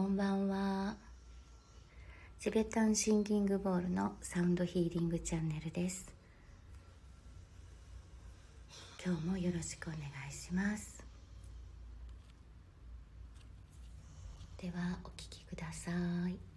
こんばんは。チベタンシンギングボールのサウンドヒーリングチャンネルです。今日もよろしくお願いします。ではお聴きください。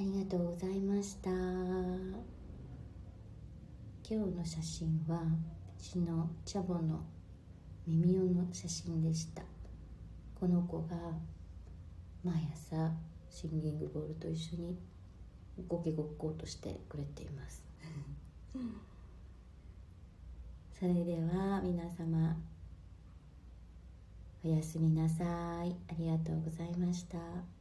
ありがとうございました。今日の写真はうちのチャボの耳用の写真でした。この子が毎朝シンギングボールと一緒にごけごっことしてくれています。それでは皆様おやすみなさい。ありがとうございました。